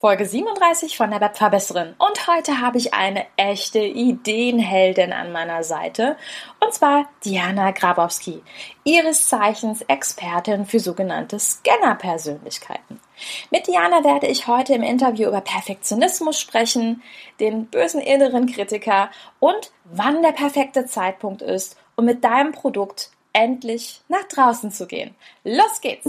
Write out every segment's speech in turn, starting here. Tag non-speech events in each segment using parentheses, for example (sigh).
Folge 37 von der Webverbesserin. Und heute habe ich eine echte Ideenheldin an meiner Seite. Und zwar Diana Grabowski, ihres Zeichens Expertin für sogenannte Scanner-Persönlichkeiten. Mit Diana werde ich heute im Interview über Perfektionismus sprechen, den bösen inneren Kritiker und wann der perfekte Zeitpunkt ist, um mit deinem Produkt endlich nach draußen zu gehen. Los geht's!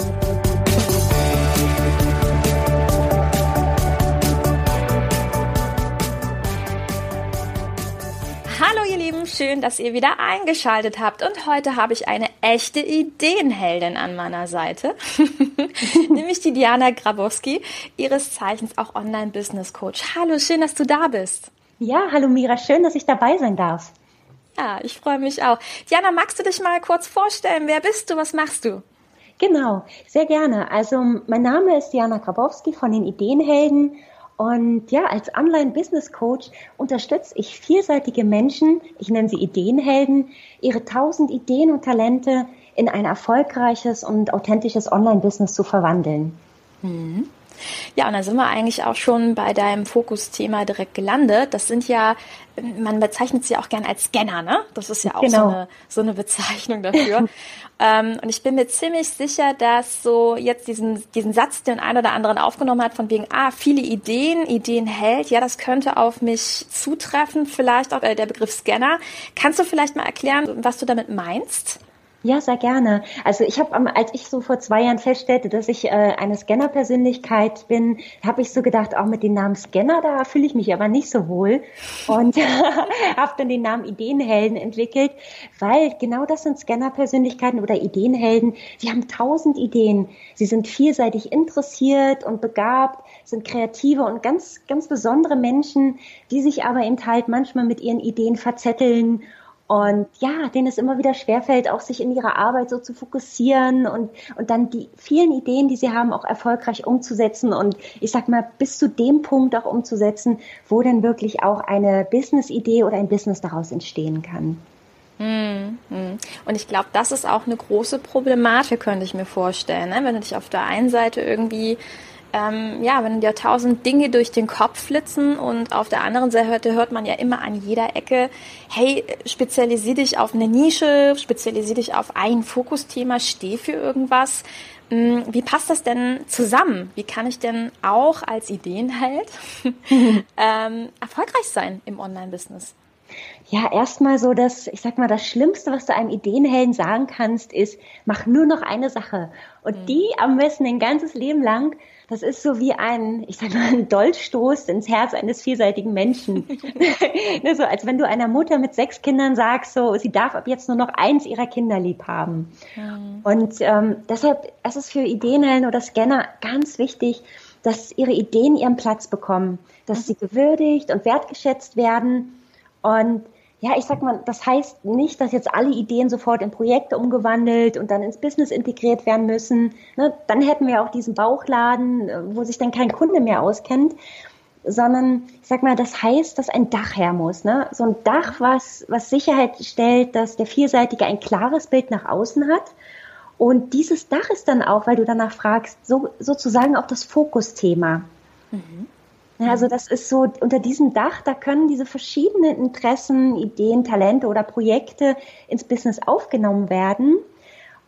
Schön, dass ihr wieder eingeschaltet habt. Und heute habe ich eine echte Ideenheldin an meiner Seite, (laughs) nämlich die Diana Grabowski, ihres Zeichens auch Online-Business-Coach. Hallo, schön, dass du da bist. Ja, hallo Mira, schön, dass ich dabei sein darf. Ja, ich freue mich auch. Diana, magst du dich mal kurz vorstellen? Wer bist du? Was machst du? Genau, sehr gerne. Also mein Name ist Diana Grabowski von den Ideenhelden und ja, als Online-Business-Coach unterstütze ich vielseitige Menschen, ich nenne sie Ideenhelden, ihre tausend Ideen und Talente in ein erfolgreiches und authentisches Online-Business zu verwandeln. Mhm. Ja, und da sind wir eigentlich auch schon bei deinem Fokusthema direkt gelandet. Das sind ja, man bezeichnet sie auch gern als Scanner, ne? Das ist ja auch genau. so, eine, so eine Bezeichnung dafür. (laughs) ähm, und ich bin mir ziemlich sicher, dass so jetzt diesen, diesen Satz, den ein oder anderen aufgenommen hat, von wegen, ah, viele Ideen, Ideen hält, ja, das könnte auf mich zutreffen, vielleicht auch äh, der Begriff Scanner. Kannst du vielleicht mal erklären, was du damit meinst? Ja, sehr gerne. Also ich habe, als ich so vor zwei Jahren feststellte, dass ich äh, eine Scanner-Persönlichkeit bin, habe ich so gedacht, auch mit dem Namen Scanner, da fühle ich mich aber nicht so wohl. Und (laughs) habe dann den Namen Ideenhelden entwickelt, weil genau das sind Scanner-Persönlichkeiten oder Ideenhelden. Sie haben tausend Ideen. Sie sind vielseitig interessiert und begabt, sind kreative und ganz, ganz besondere Menschen, die sich aber eben halt manchmal mit ihren Ideen verzetteln und ja, denen es immer wieder schwerfällt, auch sich in ihrer Arbeit so zu fokussieren und, und dann die vielen Ideen, die sie haben, auch erfolgreich umzusetzen und ich sag mal, bis zu dem Punkt auch umzusetzen, wo dann wirklich auch eine Business-Idee oder ein Business daraus entstehen kann. Hm, hm. Und ich glaube, das ist auch eine große Problematik, könnte ich mir vorstellen. Ne? Wenn du dich auf der einen Seite irgendwie ähm, ja, wenn dir tausend Dinge durch den Kopf flitzen und auf der anderen Seite hört man ja immer an jeder Ecke, hey, spezialisier dich auf eine Nische, spezialisier dich auf ein Fokusthema, steh für irgendwas. Hm, wie passt das denn zusammen? Wie kann ich denn auch als Ideenheld (laughs) ähm, erfolgreich sein im Online-Business? Ja, erstmal so das, ich sag mal, das Schlimmste, was du einem Ideenhelden sagen kannst, ist, mach nur noch eine Sache. Und mhm. die am besten ein ganzes Leben lang das ist so wie ein, ich sag mal, ein Dolchstoß ins Herz eines vielseitigen Menschen. (laughs) (laughs) ne, so als wenn du einer Mutter mit sechs Kindern sagst, so, sie darf ab jetzt nur noch eins ihrer Kinder lieb haben. Mhm. Und ähm, deshalb, es ist für Ideenhelden oder Scanner ganz wichtig, dass ihre Ideen ihren Platz bekommen, dass mhm. sie gewürdigt und wertgeschätzt werden und ja, ich sag mal, das heißt nicht, dass jetzt alle Ideen sofort in Projekte umgewandelt und dann ins Business integriert werden müssen. Ne? Dann hätten wir auch diesen Bauchladen, äh, wo sich dann kein Kunde mehr auskennt. Sondern, ich sag mal, das heißt, dass ein Dach her muss. Ne? So ein Dach, was, was Sicherheit stellt, dass der Vielseitige ein klares Bild nach außen hat. Und dieses Dach ist dann auch, weil du danach fragst, so, sozusagen auch das Fokusthema. Mhm. Also das ist so unter diesem Dach, da können diese verschiedenen Interessen, Ideen, Talente oder Projekte ins Business aufgenommen werden.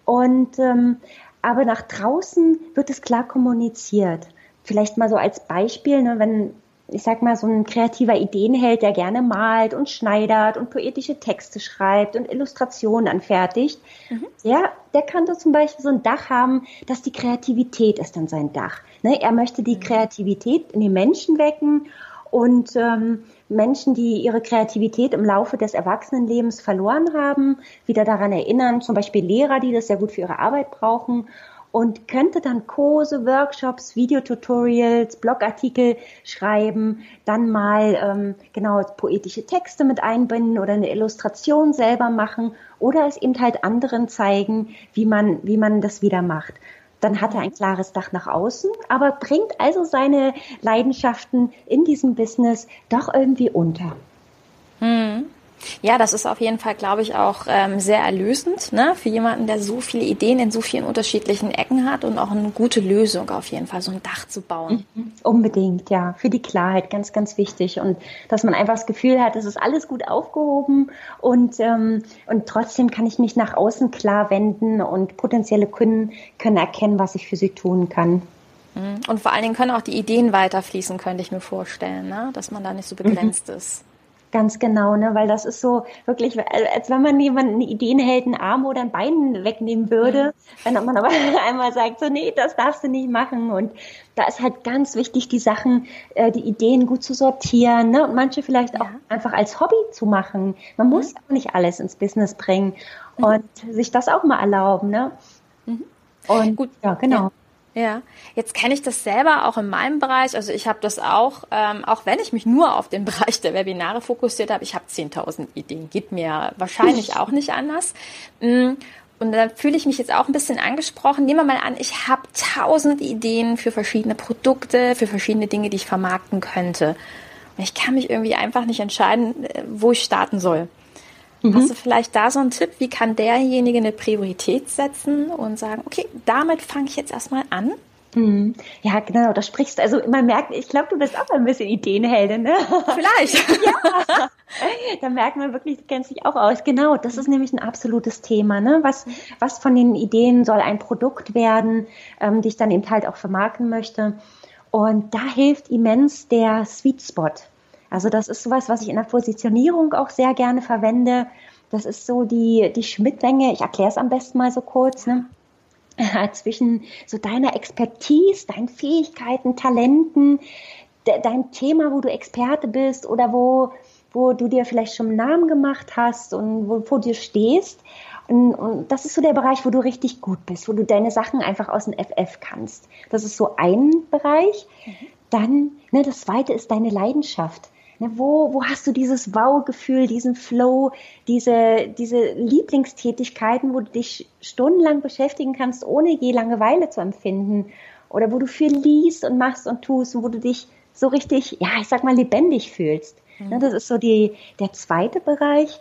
Und ähm, aber nach draußen wird es klar kommuniziert. Vielleicht mal so als Beispiel, ne, wenn ich sag mal, so ein kreativer Ideenheld, der gerne malt und schneidert und poetische Texte schreibt und Illustrationen anfertigt, mhm. der, der kann so zum Beispiel so ein Dach haben, dass die Kreativität ist dann sein Dach. Ne? Er möchte die mhm. Kreativität in den Menschen wecken und ähm, Menschen, die ihre Kreativität im Laufe des Erwachsenenlebens verloren haben, wieder daran erinnern, zum Beispiel Lehrer, die das sehr gut für ihre Arbeit brauchen und könnte dann Kurse, Workshops, Videotutorials, Blogartikel schreiben, dann mal ähm, genau poetische Texte mit einbinden oder eine Illustration selber machen oder es eben halt anderen zeigen, wie man, wie man das wieder macht dann hat er ein klares Dach nach außen, aber bringt also seine Leidenschaften in diesem Business doch irgendwie unter. Hm. Ja, das ist auf jeden Fall, glaube ich, auch ähm, sehr erlösend ne? für jemanden, der so viele Ideen in so vielen unterschiedlichen Ecken hat und auch eine gute Lösung auf jeden Fall, so ein Dach zu bauen. Mhm. Unbedingt, ja, für die Klarheit ganz, ganz wichtig und dass man einfach das Gefühl hat, es ist alles gut aufgehoben und ähm, und trotzdem kann ich mich nach außen klar wenden und potenzielle Kunden können erkennen, was ich für sie tun kann. Mhm. Und vor allen Dingen können auch die Ideen weiterfließen, könnte ich mir vorstellen, ne? dass man da nicht so begrenzt mhm. ist. Ganz genau, ne, weil das ist so wirklich, als wenn man jemanden Ideenheld einen Arm oder ein Bein wegnehmen würde, wenn man aber (laughs) einmal sagt, so, nee, das darfst du nicht machen. Und da ist halt ganz wichtig, die Sachen, äh, die Ideen gut zu sortieren, ne, und manche vielleicht auch einfach als Hobby zu machen. Man muss mhm. auch nicht alles ins Business bringen mhm. und sich das auch mal erlauben, ne. Mhm. Und gut, ja, genau. Ja. Ja, jetzt kenne ich das selber auch in meinem Bereich. Also ich habe das auch, ähm, auch wenn ich mich nur auf den (laughs) Bereich der Webinare fokussiert habe, ich habe 10.000 Ideen. Geht mir wahrscheinlich (laughs) auch nicht anders. Mm, und da fühle ich mich jetzt auch ein bisschen angesprochen. Nehmen wir mal an, ich habe tausend Ideen für verschiedene Produkte, für verschiedene Dinge, die ich vermarkten könnte. Und ich kann mich irgendwie einfach nicht entscheiden, äh, wo ich starten soll. Mhm. Hast du vielleicht da so einen Tipp, wie kann derjenige eine Priorität setzen und sagen, okay, damit fange ich jetzt erstmal an? Mhm. Ja, genau, da sprichst du. Also man merkt, ich glaube, du bist auch ein bisschen Ideenheldin, ne? Vielleicht. (laughs) ja. Da merkt man wirklich, du kennst dich auch aus. Genau, das ist nämlich ein absolutes Thema, ne? Was, was von den Ideen soll ein Produkt werden, ähm, die ich dann eben halt auch vermarkten möchte. Und da hilft immens der Sweet Spot. Also das ist sowas, was ich in der Positionierung auch sehr gerne verwende. Das ist so die, die Schmidtlänge, ich erkläre es am besten mal so kurz, ne? (laughs) zwischen so deiner Expertise, deinen Fähigkeiten, Talenten, de, dein Thema, wo du Experte bist oder wo, wo du dir vielleicht schon einen Namen gemacht hast und wo, wo du stehst. Und, und, das ist so der Bereich, wo du richtig gut bist, wo du deine Sachen einfach aus dem FF kannst. Das ist so ein Bereich. Mhm. Dann, ne, das zweite ist deine Leidenschaft. Ne, wo, wo hast du dieses Wow-Gefühl, diesen Flow, diese, diese Lieblingstätigkeiten, wo du dich stundenlang beschäftigen kannst, ohne je Langeweile zu empfinden? Oder wo du viel liest und machst und tust und wo du dich so richtig, ja, ich sag mal, lebendig fühlst. Mhm. Ne, das ist so die, der zweite Bereich.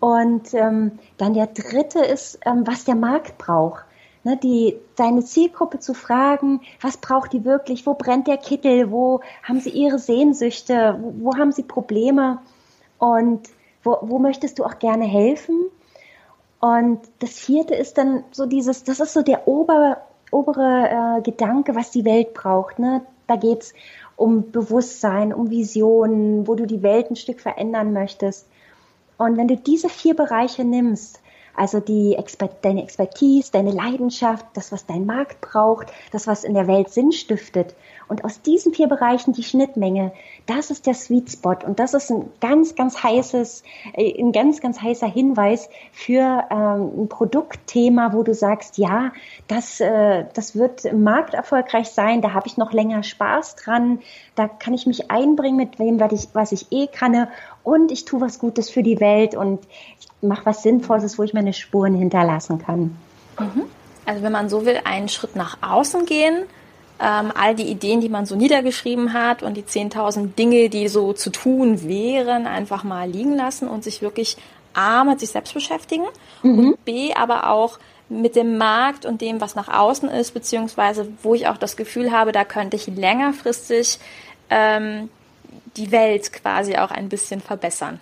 Und ähm, dann der dritte ist, ähm, was der Markt braucht ne, die, deine Zielgruppe zu fragen, was braucht die wirklich, wo brennt der Kittel, wo haben sie ihre Sehnsüchte, wo, wo haben sie Probleme und wo, wo möchtest du auch gerne helfen? Und das vierte ist dann so dieses, das ist so der ober, obere äh, Gedanke, was die Welt braucht. Ne? Da geht's um Bewusstsein, um Visionen, wo du die Welt ein Stück verändern möchtest. Und wenn du diese vier Bereiche nimmst also die Expert deine Expertise, deine Leidenschaft, das, was dein Markt braucht, das, was in der Welt Sinn stiftet. Und aus diesen vier Bereichen die Schnittmenge, das ist der Sweet Spot. Und das ist ein ganz, ganz heißes, äh, ein ganz, ganz heißer Hinweis für ähm, ein Produktthema, wo du sagst, ja, das, äh, das wird im Markt erfolgreich sein, da habe ich noch länger Spaß dran, da kann ich mich einbringen mit dem, was ich, was ich eh kann und ich tue was Gutes für die Welt und ich mache was Sinnvolles, wo ich meine Spuren hinterlassen kann. Mhm. Also wenn man so will, einen Schritt nach außen gehen, ähm, all die Ideen, die man so niedergeschrieben hat und die 10.000 Dinge, die so zu tun wären, einfach mal liegen lassen und sich wirklich A, mit sich selbst beschäftigen mhm. und B, aber auch mit dem Markt und dem, was nach außen ist, beziehungsweise wo ich auch das Gefühl habe, da könnte ich längerfristig ähm, die Welt quasi auch ein bisschen verbessern.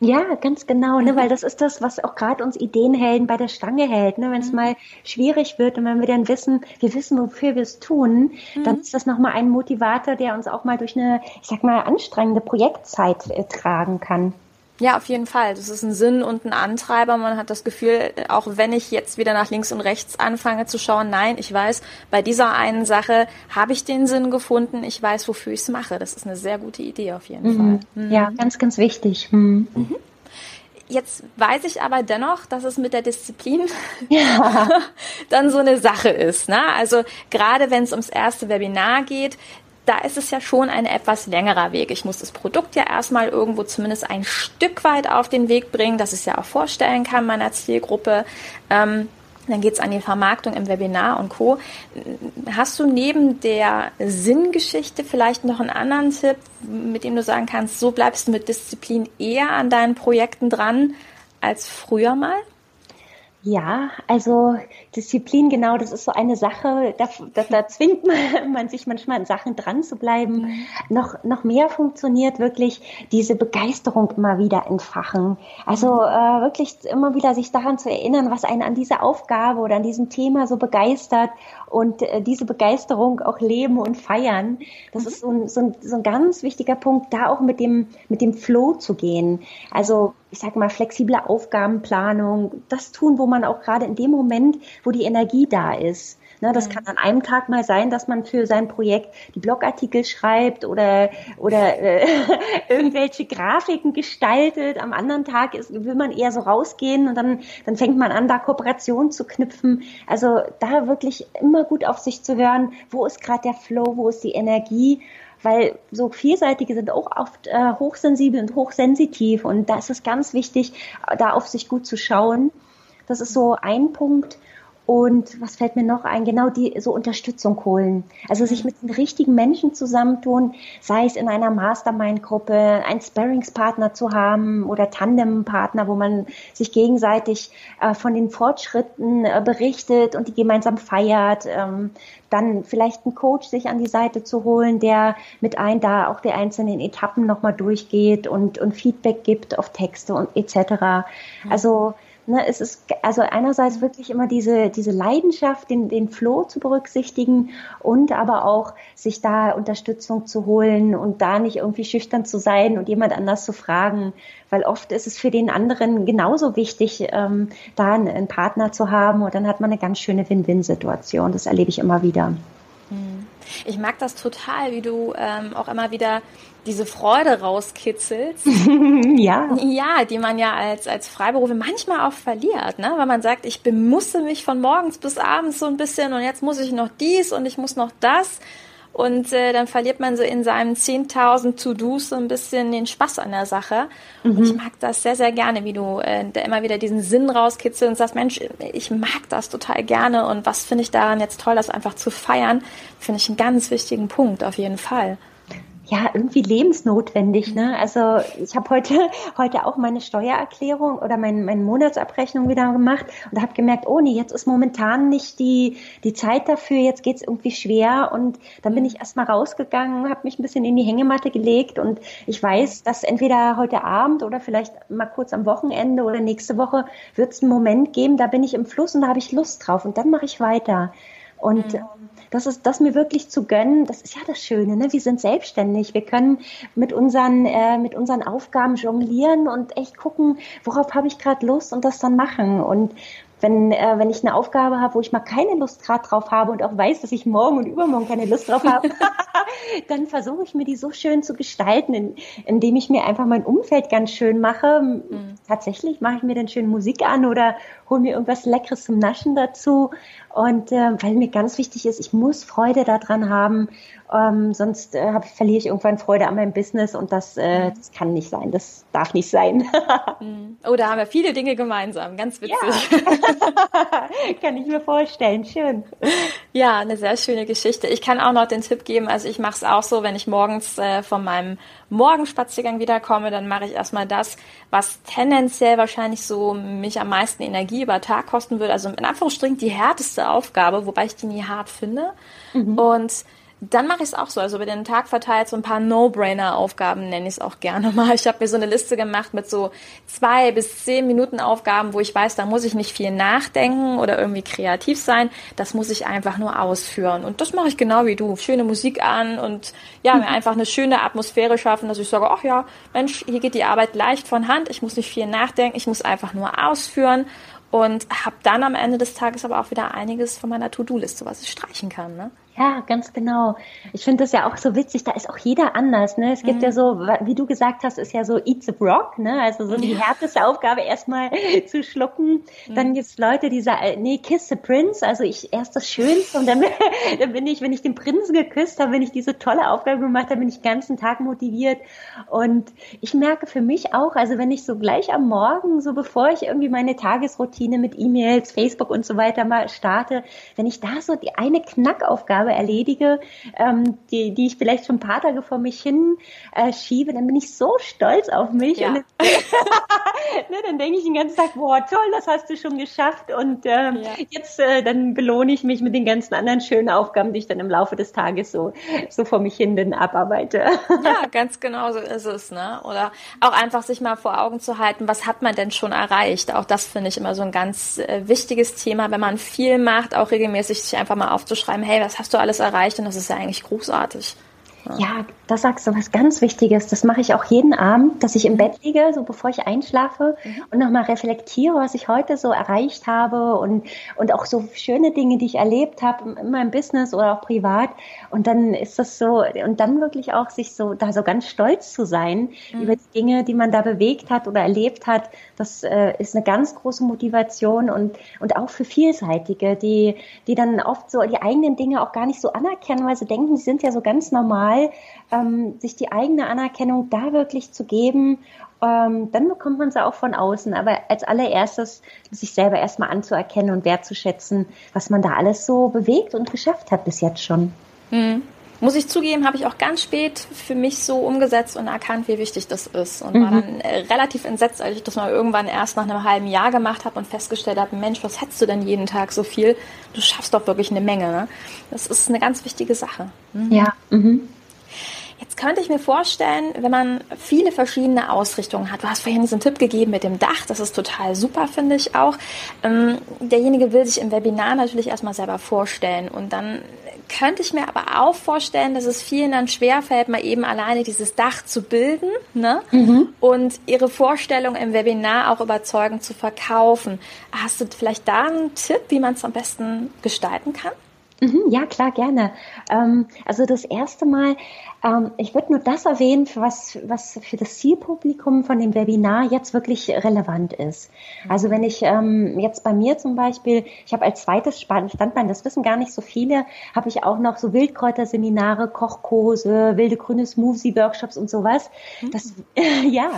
Ja, ganz genau, ne, weil das ist das, was auch gerade uns Ideenhelden bei der Stange hält. Ne? Wenn es mhm. mal schwierig wird und wenn wir dann wissen, wir wissen, wofür wir es tun, mhm. dann ist das nochmal ein Motivator, der uns auch mal durch eine, ich sag mal, anstrengende Projektzeit äh, tragen kann. Ja, auf jeden Fall. Das ist ein Sinn und ein Antreiber. Man hat das Gefühl, auch wenn ich jetzt wieder nach links und rechts anfange zu schauen, nein, ich weiß, bei dieser einen Sache habe ich den Sinn gefunden. Ich weiß, wofür ich es mache. Das ist eine sehr gute Idee auf jeden mhm. Fall. Mhm. Ja, ganz, ganz wichtig. Mhm. Mhm. Jetzt weiß ich aber dennoch, dass es mit der Disziplin ja. (laughs) (laughs) dann so eine Sache ist. Ne? Also gerade wenn es ums erste Webinar geht, da ist es ja schon ein etwas längerer Weg. Ich muss das Produkt ja erstmal irgendwo zumindest ein Stück weit auf den Weg bringen, dass ich es ja auch vorstellen kann meiner Zielgruppe. Ähm, dann geht's an die Vermarktung im Webinar und Co. Hast du neben der Sinngeschichte vielleicht noch einen anderen Tipp, mit dem du sagen kannst, so bleibst du mit Disziplin eher an deinen Projekten dran als früher mal? Ja, also Disziplin, genau, das ist so eine Sache, da, da, da zwingt man, (laughs) man, sich manchmal an Sachen dran zu bleiben. Mhm. Noch, noch mehr funktioniert wirklich diese Begeisterung immer wieder entfachen. Also mhm. äh, wirklich immer wieder sich daran zu erinnern, was einen an dieser Aufgabe oder an diesem Thema so begeistert und äh, diese Begeisterung auch leben und feiern. Das mhm. ist so ein, so, ein, so ein ganz wichtiger Punkt, da auch mit dem, mit dem Flow zu gehen. Also ich sage mal, flexible Aufgabenplanung, das tun, wo man auch gerade in dem Moment, wo die Energie da ist. Ne, das mhm. kann an einem Tag mal sein, dass man für sein Projekt die Blogartikel schreibt oder, oder äh, (laughs) irgendwelche Grafiken gestaltet. Am anderen Tag ist, will man eher so rausgehen und dann, dann fängt man an, da Kooperationen zu knüpfen. Also da wirklich immer gut auf sich zu hören, wo ist gerade der Flow, wo ist die Energie weil so vielseitige sind auch oft äh, hochsensibel und hochsensitiv und da ist es ganz wichtig, da auf sich gut zu schauen. Das ist so ein Punkt. Und was fällt mir noch ein? Genau die so Unterstützung holen. Also sich mit den richtigen Menschen zusammentun, sei es in einer Mastermind-Gruppe, einen Sparringspartner zu haben oder Tandempartner, wo man sich gegenseitig äh, von den Fortschritten äh, berichtet und die gemeinsam feiert. Ähm, dann vielleicht einen Coach sich an die Seite zu holen, der mit ein da auch die einzelnen Etappen nochmal durchgeht und, und Feedback gibt auf Texte und etc. Also Ne, es ist also einerseits wirklich immer diese, diese Leidenschaft, den, den Flow zu berücksichtigen und aber auch sich da Unterstützung zu holen und da nicht irgendwie schüchtern zu sein und jemand anders zu fragen, weil oft ist es für den anderen genauso wichtig, ähm, da einen, einen Partner zu haben und dann hat man eine ganz schöne Win-Win-Situation. Das erlebe ich immer wieder. Hm. Ich mag das total, wie du ähm, auch immer wieder diese Freude rauskitzelst. (laughs) ja. Ja, die man ja als, als Freiberufe manchmal auch verliert, ne? Weil man sagt, ich bemusse mich von morgens bis abends so ein bisschen und jetzt muss ich noch dies und ich muss noch das. Und äh, dann verliert man so in seinem 10.000 To-Dos so ein bisschen den Spaß an der Sache. Mhm. Und ich mag das sehr, sehr gerne, wie du äh, da immer wieder diesen Sinn rauskitzelst und sagst, Mensch, ich mag das total gerne und was finde ich daran jetzt toll, das einfach zu feiern, finde ich einen ganz wichtigen Punkt auf jeden Fall ja, irgendwie lebensnotwendig. Ne? Also ich habe heute, (laughs) heute auch meine Steuererklärung oder mein, meine Monatsabrechnung wieder gemacht und habe gemerkt, oh nee, jetzt ist momentan nicht die, die Zeit dafür, jetzt geht's irgendwie schwer. Und dann bin ich erstmal rausgegangen, habe mich ein bisschen in die Hängematte gelegt und ich weiß, dass entweder heute Abend oder vielleicht mal kurz am Wochenende oder nächste Woche wird es einen Moment geben, da bin ich im Fluss und da habe ich Lust drauf und dann mache ich weiter. Und mhm. das ist das mir wirklich zu gönnen, das ist ja das Schöne, ne? Wir sind selbstständig. Wir können mit unseren, äh, mit unseren Aufgaben jonglieren und echt gucken, worauf habe ich gerade Lust und das dann machen. Und wenn, äh, wenn ich eine Aufgabe habe, wo ich mal keine Lust gerade drauf habe und auch weiß, dass ich morgen und übermorgen keine Lust drauf habe, (laughs) (laughs) dann versuche ich mir die so schön zu gestalten, in, indem ich mir einfach mein Umfeld ganz schön mache. Mhm. Tatsächlich mache ich mir dann schön Musik an oder hole mir irgendwas Leckeres zum Naschen dazu. Und äh, weil mir ganz wichtig ist, ich muss Freude daran haben ähm, sonst äh, hab, verliere ich irgendwann Freude an meinem Business und das, äh, das kann nicht sein. Das darf nicht sein. (laughs) Mhm. oh, da haben wir viele Dinge gemeinsam. Ganz witzig. Ja. (laughs) kann ich mir vorstellen. Schön. Ja, eine sehr schöne Geschichte. Ich kann auch noch den Tipp geben, also ich mache es auch so, wenn ich morgens äh, von meinem Morgenspaziergang wiederkomme, dann mache ich erstmal das, was tendenziell wahrscheinlich so mich am meisten Energie über Tag kosten würde. Also in Anführungsstrichen die härteste Aufgabe, wobei ich die nie hart finde. Mhm. Und dann mache ich es auch so. Also über den Tag verteilt so ein paar No-Brainer-Aufgaben, nenne ich es auch gerne mal. Ich habe mir so eine Liste gemacht mit so zwei bis zehn Minuten Aufgaben, wo ich weiß, da muss ich nicht viel nachdenken oder irgendwie kreativ sein. Das muss ich einfach nur ausführen. Und das mache ich genau wie du. Schöne Musik an und ja, mir einfach eine schöne Atmosphäre schaffen, dass ich sage, ach ja, Mensch, hier geht die Arbeit leicht von Hand. Ich muss nicht viel nachdenken. Ich muss einfach nur ausführen und habe dann am Ende des Tages aber auch wieder einiges von meiner To-Do-Liste, was ich streichen kann. Ne? Ja, ganz genau. Ich finde das ja auch so witzig, da ist auch jeder anders. Ne? Es gibt mhm. ja so, wie du gesagt hast, ist ja so Eat the Brock, ne? also so die härteste Aufgabe erstmal (laughs) zu schlucken. Mhm. Dann gibt's Leute, die sagen, nee, kiss the Prince, also ich erst das Schönste und dann, (laughs) dann bin ich, wenn ich den Prinzen geküsst habe, wenn ich diese tolle Aufgabe gemacht habe, bin ich den ganzen Tag motiviert. Und ich merke für mich auch, also wenn ich so gleich am Morgen, so bevor ich irgendwie meine Tagesroutine mit E-Mails, Facebook und so weiter mal starte, wenn ich da so die eine Knackaufgabe Aufgabe erledige, ähm, die, die ich vielleicht schon ein paar Tage vor mich hin äh, schiebe, dann bin ich so stolz auf mich. Ja. Und, (laughs) ne, dann denke ich den ganzen Tag, boah, toll, das hast du schon geschafft. Und ähm, ja. jetzt äh, dann belohne ich mich mit den ganzen anderen schönen Aufgaben, die ich dann im Laufe des Tages so, so vor mich hin dann abarbeite. Ja, (laughs) ganz genau so ist es. Ne? Oder auch einfach sich mal vor Augen zu halten, was hat man denn schon erreicht? Auch das finde ich immer so ein ganz äh, wichtiges Thema, wenn man viel macht, auch regelmäßig sich einfach mal aufzuschreiben, hey, was hast du alles erreicht? Und das ist ja eigentlich großartig. Ja, da sagst du was ganz Wichtiges. Das mache ich auch jeden Abend, dass ich im Bett liege, so bevor ich einschlafe mhm. und nochmal reflektiere, was ich heute so erreicht habe und, und auch so schöne Dinge, die ich erlebt habe in meinem Business oder auch privat. Und dann ist das so, und dann wirklich auch sich so, da so ganz stolz zu sein mhm. über die Dinge, die man da bewegt hat oder erlebt hat. Das äh, ist eine ganz große Motivation und, und auch für Vielseitige, die, die dann oft so die eigenen Dinge auch gar nicht so anerkennen, weil sie denken, sie sind ja so ganz normal Fall, ähm, sich die eigene Anerkennung da wirklich zu geben. Ähm, dann bekommt man sie auch von außen. Aber als allererstes sich selber erstmal anzuerkennen und wertzuschätzen, was man da alles so bewegt und geschafft hat bis jetzt schon. Mhm. Muss ich zugeben, habe ich auch ganz spät für mich so umgesetzt und erkannt, wie wichtig das ist. Und mhm. war dann äh, relativ entsetzt, als ich das mal irgendwann erst nach einem halben Jahr gemacht habe und festgestellt habe, Mensch, was hättest du denn jeden Tag so viel? Du schaffst doch wirklich eine Menge. Ne? Das ist eine ganz wichtige Sache. Mhm. Ja. Mhm. Jetzt könnte ich mir vorstellen, wenn man viele verschiedene Ausrichtungen hat. Du hast vorhin diesen Tipp gegeben mit dem Dach, das ist total super, finde ich auch. Ähm, derjenige will sich im Webinar natürlich erstmal selber vorstellen und dann könnte ich mir aber auch vorstellen, dass es vielen dann schwerfällt, mal eben alleine dieses Dach zu bilden ne? Mhm. und ihre Vorstellung im Webinar auch überzeugend zu verkaufen. Hast du vielleicht da einen Tipp, wie man es am besten gestalten kann? Mhm, ja, klar, gerne. Ähm, also das erste Mal, ähm, ich würde nur das erwähnen, was, was für das Zielpublikum von dem Webinar jetzt wirklich relevant ist. Also wenn ich ähm, jetzt bei mir zum Beispiel, ich habe als zweites Standbein, das wissen gar nicht so viele, habe ich auch noch so Wildkräuterseminare, Kochkurse, wilde grüne Smoothie-Workshops und sowas. Das, mhm. (laughs) ja,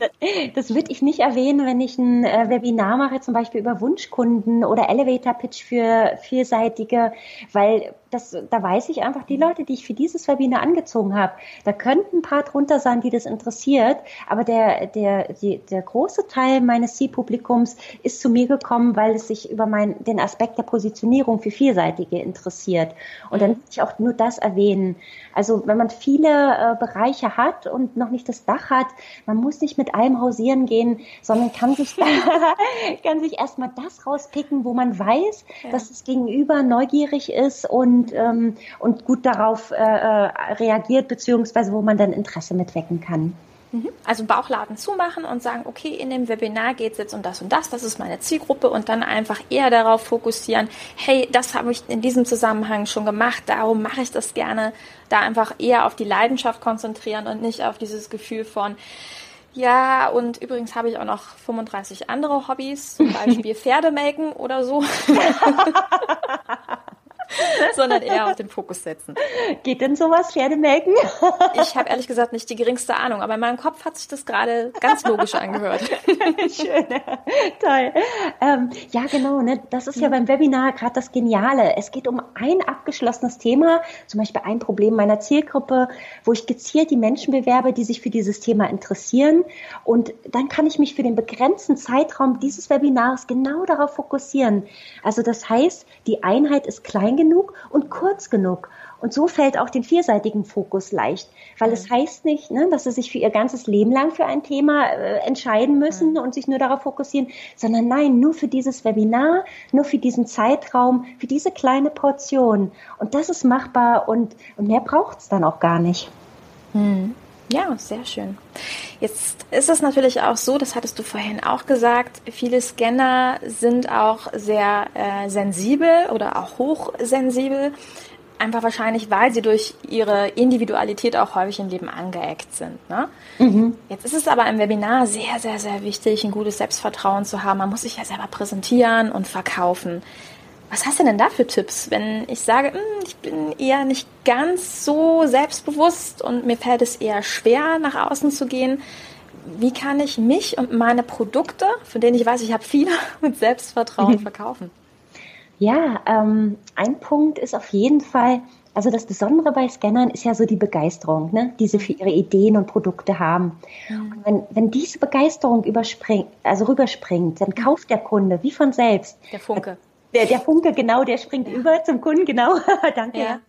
das, das würde ich nicht erwähnen, wenn ich ein äh, Webinar mache, zum Beispiel über Wunschkunden oder Elevator-Pitch für vielseitige, weil das, da weiß ich einfach, die Leute, die ich für dieses Webinar angezogen habe, da könnten ein paar drunter sein, die das interessiert, aber der, der, die, der große Teil meines Zielpublikums ist zu mir gekommen, weil es sich über mein, den Aspekt der Positionierung für Vielseitige interessiert. Und dann will ich auch nur das erwähnen. Also wenn man viele äh, Bereiche hat und noch nicht das Dach hat, man muss nicht mit allem hausieren gehen, sondern kann sich, (laughs) kann sich erstmal das rauspicken, wo man weiß, ja. dass das Gegenüber neugierig ist und und, ähm, und gut darauf äh, äh, reagiert, beziehungsweise wo man dann Interesse mitwecken kann. Mhm. Also Bauchladen zumachen und sagen, okay, in dem Webinar geht es jetzt um das und das, das ist meine Zielgruppe und dann einfach eher darauf fokussieren, hey, das habe ich in diesem Zusammenhang schon gemacht, darum mache ich das gerne. Da einfach eher auf die Leidenschaft konzentrieren und nicht auf dieses Gefühl von, ja, und übrigens habe ich auch noch 35 andere Hobbys, zum (laughs) Beispiel Pferde melken oder so. (laughs) (laughs) sondern eher auf den Fokus setzen. Geht denn sowas, Pferdemelken? (laughs) ich habe ehrlich gesagt nicht die geringste Ahnung, aber in meinem Kopf hat sich das gerade ganz logisch (laughs) angehört. Schön, toll. Ähm, ja, genau, ne? das ist ja beim Webinar gerade das Geniale. Es geht um ein abgeschlossenes Thema, zum Beispiel ein Problem meiner Zielgruppe, wo ich gezielt die Menschen bewerbe, die sich für dieses Thema interessieren. Und dann kann ich mich für den begrenzten Zeitraum dieses Webinars genau darauf fokussieren. Also das heißt, die Einheit ist klein genug und kurz genug. Und so fällt auch den vierseitigen Fokus leicht, weil mhm. es heißt nicht, ne, dass sie sich für ihr ganzes Leben lang für ein Thema äh, entscheiden müssen mhm. und sich nur darauf fokussieren, sondern nein, nur für dieses Webinar, nur für diesen Zeitraum, für diese kleine Portion. Und das ist machbar und, und mehr braucht es dann auch gar nicht. Mhm. Ja, sehr schön. Jetzt ist es natürlich auch so, das hattest du vorhin auch gesagt, viele Scanner sind auch sehr äh, sensibel oder auch hochsensibel. einfach wahrscheinlich, weil sie durch ihre Individualität auch häufig im Leben angeeckt sind. Ne? Mhm. Jetzt ist es aber im Webinar sehr, sehr, sehr wichtig, ein gutes Selbstvertrauen zu haben. Man muss sich ja selber präsentieren und verkaufen. Was hast du denn da für Tipps, wenn ich sage, hm, ich bin eher nicht ganz so selbstbewusst und mir fällt es eher schwer, nach außen zu gehen? Wie kann ich mich und meine Produkte, von denen ich weiß, ich habe viele, (laughs) mit Selbstvertrauen (laughs) verkaufen? Ja, ähm, ein Punkt ist auf jeden Fall, also das Besondere bei Scannern ist ja so die Begeisterung, ne, die sie für ihre Ideen und Produkte haben. Mhm. Und wenn, wenn diese Begeisterung überspringt, also rüberspringt, dann kauft der Kunde wie von selbst. Der Funke. Der, der Funke, genau, der springt ja. über zum Kunden, genau. (laughs) Danke. Ja.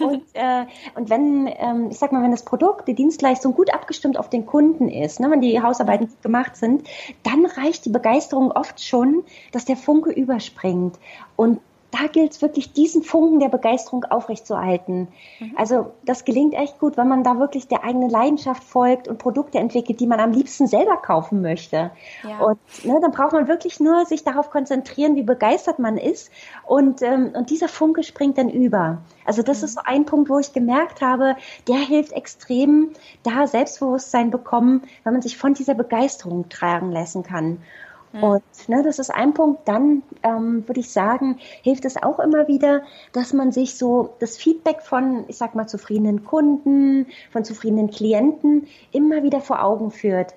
Und, äh, und wenn, ähm, ich sag mal, wenn das Produkt, die Dienstleistung gut abgestimmt auf den Kunden ist, ne, wenn die Hausarbeiten gut gemacht sind, dann reicht die Begeisterung oft schon, dass der Funke überspringt. Und da gilt es wirklich, diesen Funken der Begeisterung aufrechtzuerhalten. Mhm. Also das gelingt echt gut, wenn man da wirklich der eigenen Leidenschaft folgt und Produkte entwickelt, die man am liebsten selber kaufen möchte. Ja. Und ne, dann braucht man wirklich nur sich darauf konzentrieren, wie begeistert man ist. Und, ähm, und dieser Funke springt dann über. Also das mhm. ist so ein Punkt, wo ich gemerkt habe, der hilft extrem, da Selbstbewusstsein bekommen, wenn man sich von dieser Begeisterung tragen lassen kann. Mhm. Und ne, das ist ein Punkt. Dann ähm, würde ich sagen, hilft es auch immer wieder, dass man sich so das Feedback von, ich sag mal, zufriedenen Kunden, von zufriedenen Klienten immer wieder vor Augen führt.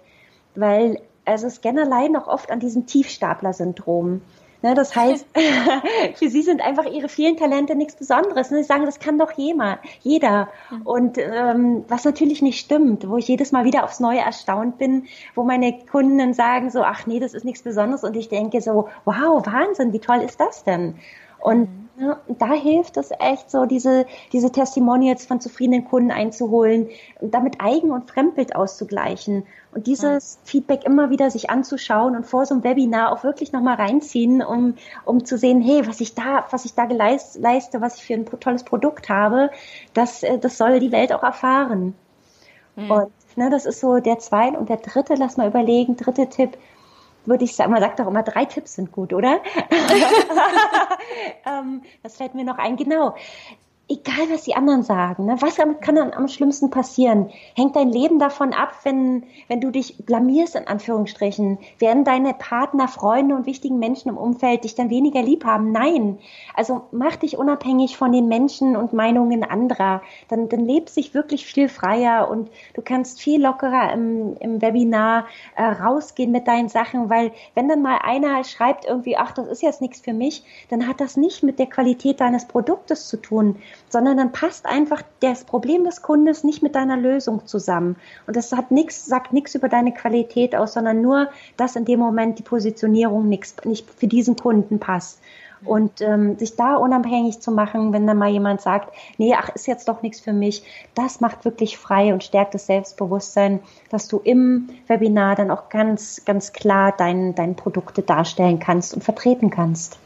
Weil also Scanner leiden auch oft an diesem Tiefstapler-Syndrom. Ne, das heißt, (laughs) für sie sind einfach ihre vielen Talente nichts Besonderes. Ne? Sie sagen, das kann doch jemand, jeder. Und ähm, was natürlich nicht stimmt, wo ich jedes Mal wieder aufs Neue erstaunt bin, wo meine Kunden sagen so, ach nee, das ist nichts Besonderes. Und ich denke so, wow, Wahnsinn, wie toll ist das denn? Und mhm. Ja, da hilft es echt so, diese, diese Testimonials von zufriedenen Kunden einzuholen, damit Eigen- und Fremdbild auszugleichen und dieses ja. Feedback immer wieder sich anzuschauen und vor so einem Webinar auch wirklich nochmal reinziehen, um, um zu sehen, hey, was ich da, was ich da geleist, leiste, was ich für ein tolles Produkt habe, das, äh, das soll die Welt auch erfahren. Mhm. Und ne, das ist so der zweite und der dritte, lass mal überlegen, dritte Tipp, würde ich sagen, man sagt doch immer, drei Tipps sind gut, oder? (laughs) (laughs) ähm, das fällt mir noch ein, genau egal was die anderen sagen, ne? was kann dann am schlimmsten passieren? Hängt dein Leben davon ab, wenn, wenn du dich blamierst, in Anführungsstrichen? Werden deine Partner, Freunde und wichtigen Menschen im Umfeld dich dann weniger lieb haben? Nein. Also mach dich unabhängig von den Menschen und Meinungen anderer. Dann, dann lebst dich wirklich viel freier und du kannst viel lockerer im, im Webinar äh, rausgehen mit deinen Sachen, weil wenn dann mal einer schreibt irgendwie, ach, das ist jetzt nichts für mich, dann hat das nicht mit der Qualität deines Produktes zu tun, sondern dann passt einfach das Problem des Kundes nicht mit deiner Lösung zusammen. Und das hat nichts, sagt nichts über deine Qualität aus, sondern nur, dass in dem Moment die Positionierung nix, nicht für diesen Kunden passt. Und ähm, sich da unabhängig zu machen, wenn dann mal jemand sagt, nee, ach, ist jetzt doch nichts für mich, das macht wirklich frei und stärkt das Selbstbewusstsein, dass du im Webinar dann auch ganz, ganz klar dein, deine Produkte darstellen kannst und vertreten kannst.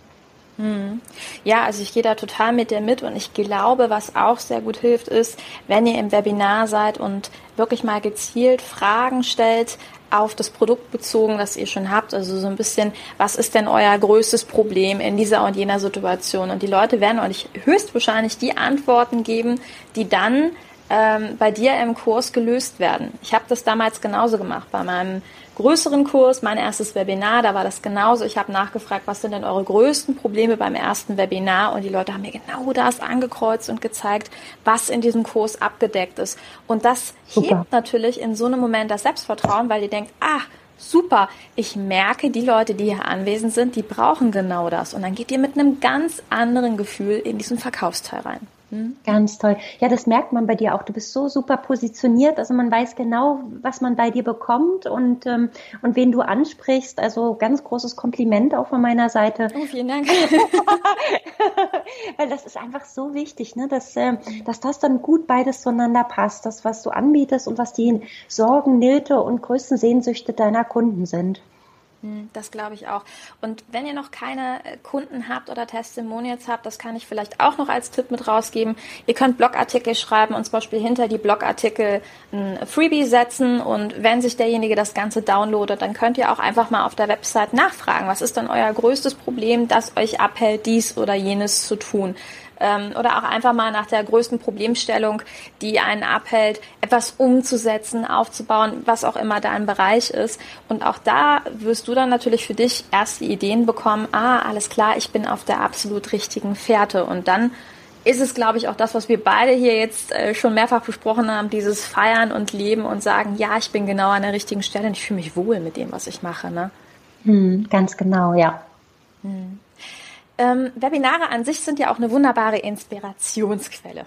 Hm. Ja, also ich gehe da total mit dir mit und ich glaube, was auch sehr gut hilft, ist, wenn ihr im Webinar seid und wirklich mal gezielt Fragen stellt auf das Produkt bezogen, das ihr schon habt. Also so ein bisschen, was ist denn euer größtes Problem in dieser und jener Situation? Und die Leute werden euch höchstwahrscheinlich die Antworten geben, die dann ähm, bei dir im Kurs gelöst werden. Ich habe das damals genauso gemacht bei meinem größeren Kurs, mein erstes Webinar, da war das genauso. Ich habe nachgefragt, was sind denn eure größten Probleme beim ersten Webinar? Und die Leute haben mir genau das angekreuzt und gezeigt, was in diesem Kurs abgedeckt ist. Und das Super. hebt natürlich in so einem Moment das Selbstvertrauen, weil ihr denkt, ah, super, ich merke, die Leute, die hier anwesend sind, die brauchen genau das. Und dann geht ihr mit einem ganz anderen Gefühl in diesen Verkaufsteil rein. Hm? Ganz toll. Ja, das merkt man bei dir auch. Du bist so super positioniert. Also man weiß genau, was man bei dir bekommt und, ähm, und wen du ansprichst. Also ganz großes Kompliment auch von meiner Seite. Oh, vielen Dank. (laughs) Weil das ist einfach so wichtig, ne? dass, äh, dass das dann gut beides zueinander passt. Das, was du anbietest und was die Sorgen, Nöte und größten Sehnsüchte deiner Kunden sind. Hm, das glaube ich auch. Und wenn ihr noch keine äh, Kunden habt oder Testimonials habt, das kann ich vielleicht auch noch als Tipp mit rausgeben. Ihr könnt Blogartikel schreiben und zum Beispiel hinter die Blogartikel ein Freebie setzen und wenn sich derjenige das Ganze downloadet, dann könnt ihr auch einfach mal auf der Website nachfragen, was ist denn euer größtes Problem, das euch abhält, dies oder jenes zu tun ähm, oder auch einfach mal nach der größten Problemstellung, die einen abhält, etwas umzusetzen, aufzubauen, was auch immer dein Bereich ist. Und auch da wirst du dann natürlich für dich erste Ideen bekommen, ah, alles klar, ich bin auf der absolut richtigen Fährte. Und dann ist es, glaube ich, auch das, was wir beide hier jetzt äh, schon mehrfach besprochen haben, dieses Feiern und Leben und sagen, ja, ich bin genau an der richtigen Stelle und ich fühle mich wohl mit dem, was ich mache. Ne? Hm, ganz genau, ja. Hm. Ähm, Webinare an sich sind ja auch eine wunderbare Inspirationsquelle.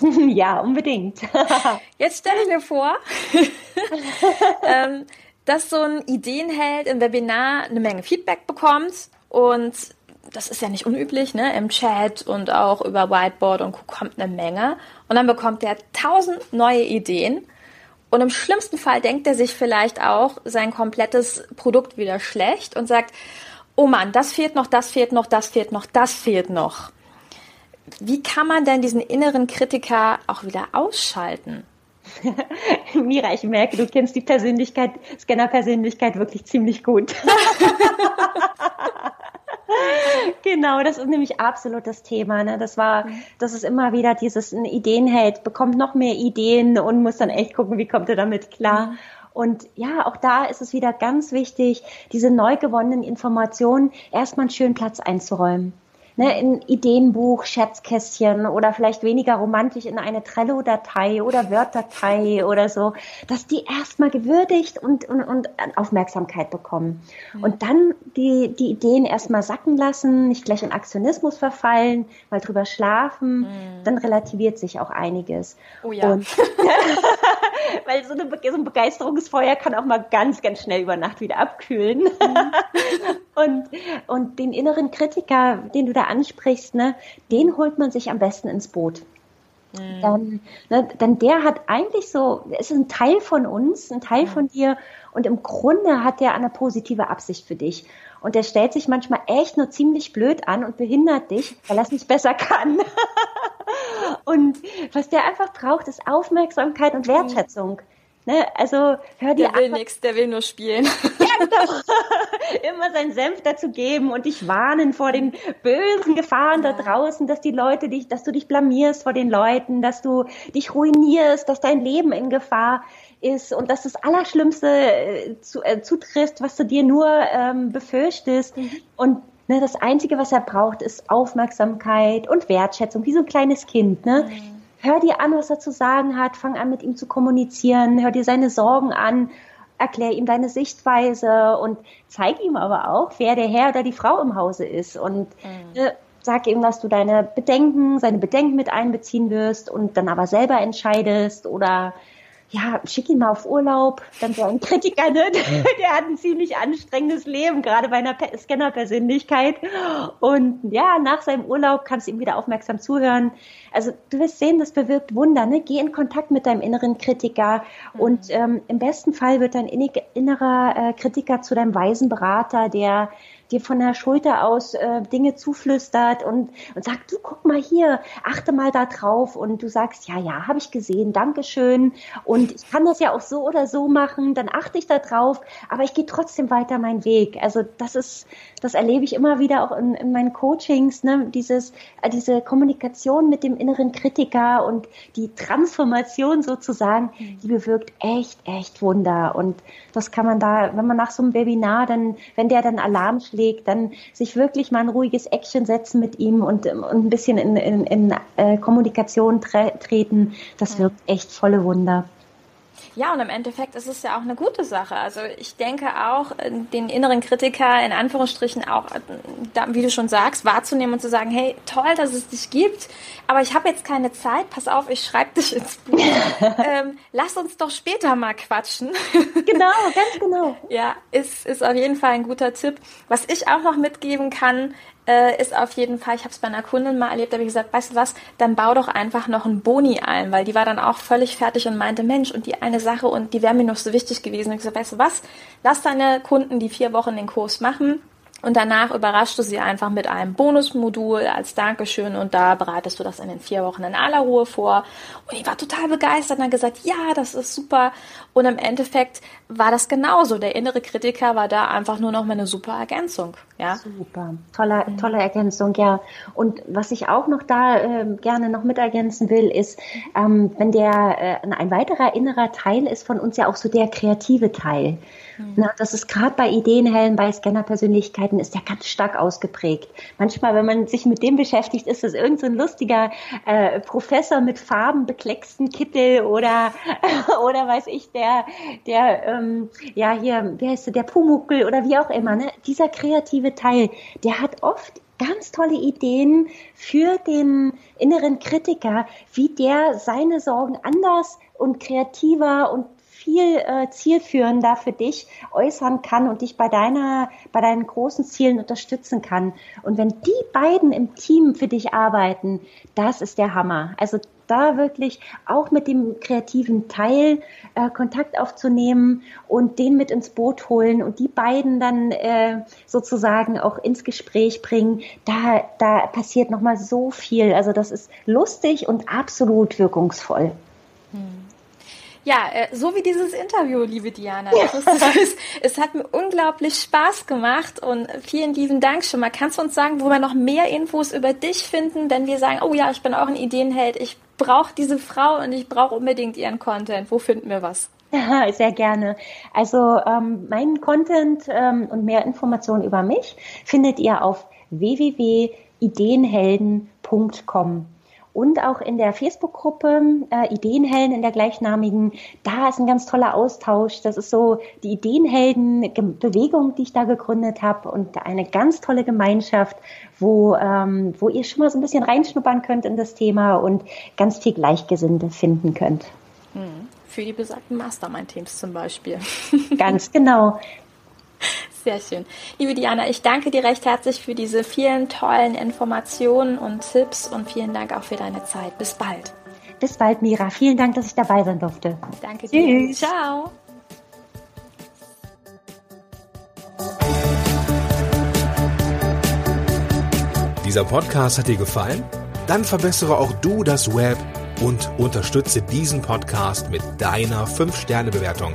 (laughs) ja, unbedingt. (laughs) Jetzt stelle ich mir vor, (laughs) ähm, dass so ein Ideenheld im Webinar eine Menge Feedback bekommt und das ist ja nicht unüblich, ne? Im Chat und auch über Whiteboard und kommt eine Menge. Und dann bekommt er tausend neue Ideen. Und im schlimmsten Fall denkt er sich vielleicht auch sein komplettes Produkt wieder schlecht und sagt, oh Mann, das fehlt noch, das fehlt noch, das fehlt noch, das fehlt noch. Wie kann man denn diesen inneren Kritiker auch wieder ausschalten? (laughs) Mira, ich merke, du kennst die Persönlichkeit, Scanner-Persönlichkeit wirklich ziemlich gut. (laughs) genau, das ist nämlich absolut das Thema. Ne? Das war, mhm. das ist immer wieder dieses Ideenheld, bekommt noch mehr Ideen und muss dann echt gucken, wie kommt er damit klar. Mhm. Und ja, auch da ist es wieder ganz wichtig, diese neu gewonnenen Informationen erstmal einen schönen Platz einzuräumen ne, in Ideenbuch, Schätzkästchen oder vielleicht weniger romantisch in eine Trello-Datei oder Word-Datei oder so, dass die erstmal gewürdigt und, und, und Aufmerksamkeit bekommen. Und dann die, die Ideen erstmal sacken lassen, nicht gleich in Aktionismus verfallen, mal drüber schlafen, mhm. dann relativiert sich auch einiges. Oh ja. Und, (laughs) (laughs) weil so, eine, so ein Begeisterungsfeuer kann auch mal ganz, ganz schnell über Nacht wieder abkühlen. Mhm. (laughs) und, und den inneren Kritiker, den du da ansprichst, ne, den holt man sich am besten ins Boot. Mhm. Dann, ne, denn der hat eigentlich so, ist ein Teil von uns, ein Teil mhm. von dir und im Grunde hat der eine positive Absicht für dich. Und der stellt sich manchmal echt nur ziemlich blöd an und behindert dich, weil er es nicht besser kann. (laughs) und was der einfach braucht, ist Aufmerksamkeit und Wertschätzung. Ne, also hör dir Der will nichts, der will nur spielen. (laughs) Ja, genau. (laughs) Immer seinen Senf dazu geben und dich warnen vor den bösen Gefahren ja. da draußen, dass die Leute dich, dass du dich blamierst vor den Leuten, dass du dich ruinierst, dass dein Leben in Gefahr ist und dass das Allerschlimmste äh, zu, äh, zutrifft, was du dir nur ähm, befürchtest. Mhm. Und ne, das Einzige, was er braucht, ist Aufmerksamkeit und Wertschätzung, wie so ein kleines Kind. Ne? Mhm hör dir an, was er zu sagen hat, fang an mit ihm zu kommunizieren, hör dir seine Sorgen an, erklär ihm deine Sichtweise und zeig ihm aber auch, wer der Herr oder die Frau im Hause ist und mhm. äh, sag ihm, dass du deine Bedenken, seine Bedenken mit einbeziehen wirst und dann aber selber entscheidest oder ja, schick ihn mal auf Urlaub, dann so ein Kritiker, ne? (laughs) der hat ein ziemlich anstrengendes Leben, gerade bei einer Scanner-Persönlichkeit. Und ja, nach seinem Urlaub kannst du ihm wieder aufmerksam zuhören. Also du wirst sehen, das bewirkt Wunder. Ne? Geh in Kontakt mit deinem inneren Kritiker mhm. und ähm, im besten Fall wird dein innerer äh, Kritiker zu deinem weisen Berater, der dir von der Schulter aus äh, Dinge zuflüstert und, und sagt, du guck mal hier, achte mal da drauf. Und du sagst, ja, ja, habe ich gesehen, Dankeschön und ich kann das ja auch so oder so machen, dann achte ich da drauf, aber ich gehe trotzdem weiter meinen Weg. Also das ist, das erlebe ich immer wieder auch in, in meinen Coachings, ne, dieses, äh, diese Kommunikation mit dem inneren Kritiker und die Transformation sozusagen, die bewirkt echt, echt Wunder. Und das kann man da, wenn man nach so einem Webinar dann, wenn der dann Alarm schlägt, legt, dann sich wirklich mal ein ruhiges Action setzen mit ihm und, und ein bisschen in, in, in äh, Kommunikation tre treten. Das wirkt echt volle Wunder. Ja, und im Endeffekt ist es ja auch eine gute Sache. Also ich denke auch, äh, den inneren Kritiker in Anführungsstrichen auch, äh, wie du schon sagst, wahrzunehmen und zu sagen, hey, toll, dass es dich gibt, aber ich habe jetzt keine Zeit, pass auf, ich schreibe dich ins Buch. (laughs) ähm, lass uns doch später mal quatschen. (laughs) genau, ganz genau. Ja, ist, ist auf jeden Fall ein guter Tipp. Was ich auch noch mitgeben kann, äh, ist auf jeden Fall, ich habe es bei einer Kundin mal erlebt, da habe ich gesagt, weißt du was, dann bau doch einfach noch ein Boni ein, weil die war dann auch völlig fertig und meinte, Mensch, und die eine Sache und die wäre mir noch so wichtig gewesen. Und ich gesagt, weißt du was, lass deine Kunden die vier Wochen den Kurs machen, Und danach überraschst du sie einfach mit einem Bonusmodul als Dankeschön und da bereitest du das in den vier Wochen in aller Ruhe vor. Und ich war total begeistert und hat gesagt, ja, das ist super. Und im Endeffekt war das genauso. Der innere Kritiker war da einfach nur noch mal eine super Ergänzung. Ja. Super. Tolle, tolle Ergänzung, ja. Und was ich auch noch da äh, gerne noch mit ergänzen will, ist, ähm, wenn der äh, ein weiterer innerer Teil ist von uns ja auch so der kreative Teil. Mhm. Na, das ist gerade bei Ideenhellen, bei Scannerpersönlichkeiten ist der ganz stark ausgeprägt. Manchmal, wenn man sich mit dem beschäftigt, ist das irgendein so lustiger äh, Professor mit farbenbeklecksten Kittel oder (laughs) oder weiß ich, der der ähm, ja hier, wie heißt der, der Pumuckel oder wie auch immer. Ne? Dieser kreative Teil, der hat oft ganz tolle Ideen für den inneren Kritiker, wie der seine Sorgen anders und kreativer und viel äh, zielführender für dich äußern kann und dich bei deiner, bei deinen großen Zielen unterstützen kann. Und wenn die beiden im Team für dich arbeiten, das ist der Hammer. Also da wirklich auch mit dem kreativen Teil äh, Kontakt aufzunehmen und den mit ins Boot holen und die beiden dann äh, sozusagen auch ins Gespräch bringen, da, da passiert nochmal so viel. Also das ist lustig und absolut wirkungsvoll. Ja, äh, so wie dieses Interview, liebe Diana. Ja. Ist, es, es, hat mir unglaublich Spaß gemacht und vielen lieben Dank schon mal. Kannst du uns sagen, wo wir noch mehr Infos über dich finden, wenn wir sagen, oh ja, ich bin auch ein Ideenheld, ich brauche diese Frau und ich brauche unbedingt ihren Content. Wo finden wir was? Ja, sehr gerne. Also ähm, meinen Content ähm, und mehr Informationen über mich findet ihr auf www.ideenhelden.com und auch in der Facebook-Gruppe äh, Ideenhelden in der gleichnamigen. Da ist ein ganz toller Austausch. Das ist so die Ideenhelden-Bewegung, die ich da gegründet habe und eine ganz tolle Gemeinschaft, wo, ähm, wo ihr schon mal so ein bisschen reinschnuppern könnt in das Thema und ganz viel Gleichgesinnte finden könnt. Hm. Für die besagten Mastermind-Teams zum Beispiel. Ganz genau. Sehr schön. Liebe Diana, ich danke dir recht herzlich für diese vielen tollen Informationen und Tipps und vielen Dank auch für deine Zeit. Bis bald. Bis bald, Mira. Vielen Dank, dass ich dabei sein durfte. Danke dir. Tschüss. Ciao. Dieser Podcast hat dir gefallen? Dann verbessere auch du das Web und unterstütze diesen Podcast mit deiner 5-Sterne-Bewertung